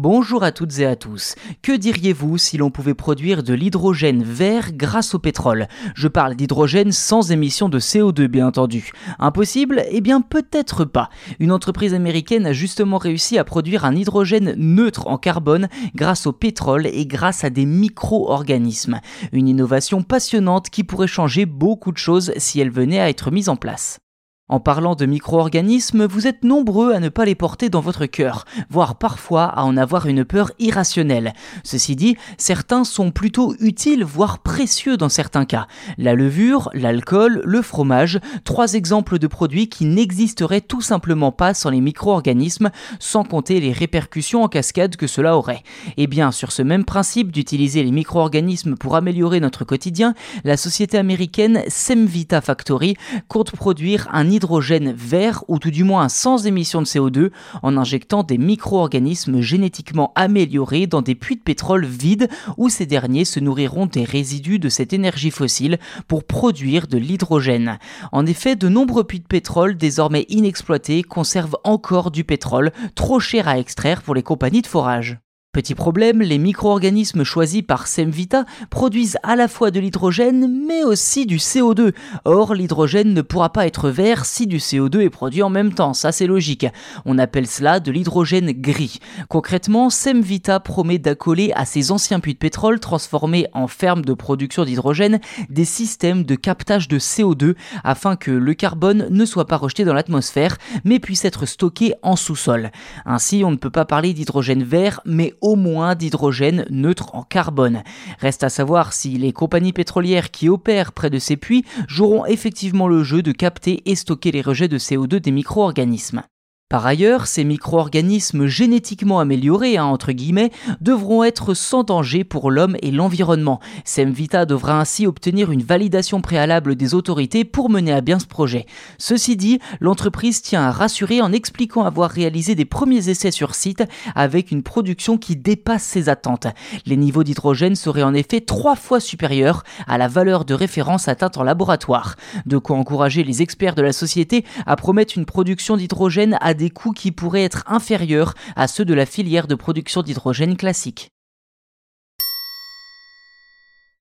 Bonjour à toutes et à tous. Que diriez-vous si l'on pouvait produire de l'hydrogène vert grâce au pétrole? Je parle d'hydrogène sans émission de CO2 bien entendu. Impossible? Eh bien peut-être pas. Une entreprise américaine a justement réussi à produire un hydrogène neutre en carbone grâce au pétrole et grâce à des micro-organismes. Une innovation passionnante qui pourrait changer beaucoup de choses si elle venait à être mise en place. En parlant de micro-organismes, vous êtes nombreux à ne pas les porter dans votre cœur, voire parfois à en avoir une peur irrationnelle. Ceci dit, certains sont plutôt utiles, voire précieux dans certains cas. La levure, l'alcool, le fromage, trois exemples de produits qui n'existeraient tout simplement pas sans les micro-organismes, sans compter les répercussions en cascade que cela aurait. Et eh bien, sur ce même principe d'utiliser les micro-organismes pour améliorer notre quotidien, la société américaine Semvita Factory compte produire un hydrogène vert ou tout du moins sans émission de CO2 en injectant des micro-organismes génétiquement améliorés dans des puits de pétrole vides où ces derniers se nourriront des résidus de cette énergie fossile pour produire de l'hydrogène. En effet, de nombreux puits de pétrole désormais inexploités conservent encore du pétrole, trop cher à extraire pour les compagnies de forage. Petit problème, les micro-organismes choisis par Semvita produisent à la fois de l'hydrogène mais aussi du CO2. Or, l'hydrogène ne pourra pas être vert si du CO2 est produit en même temps, ça c'est logique. On appelle cela de l'hydrogène gris. Concrètement, Semvita promet d'accoler à ses anciens puits de pétrole transformés en fermes de production d'hydrogène des systèmes de captage de CO2 afin que le carbone ne soit pas rejeté dans l'atmosphère mais puisse être stocké en sous-sol. Ainsi, on ne peut pas parler d'hydrogène vert mais au moins d'hydrogène neutre en carbone. Reste à savoir si les compagnies pétrolières qui opèrent près de ces puits joueront effectivement le jeu de capter et stocker les rejets de CO2 des micro-organismes. Par ailleurs, ces micro-organismes génétiquement améliorés, hein, entre guillemets, devront être sans danger pour l'homme et l'environnement. Semvita devra ainsi obtenir une validation préalable des autorités pour mener à bien ce projet. Ceci dit, l'entreprise tient à rassurer en expliquant avoir réalisé des premiers essais sur site avec une production qui dépasse ses attentes. Les niveaux d'hydrogène seraient en effet trois fois supérieurs à la valeur de référence atteinte en laboratoire. De quoi encourager les experts de la société à promettre une production d'hydrogène des coûts qui pourraient être inférieurs à ceux de la filière de production d'hydrogène classique.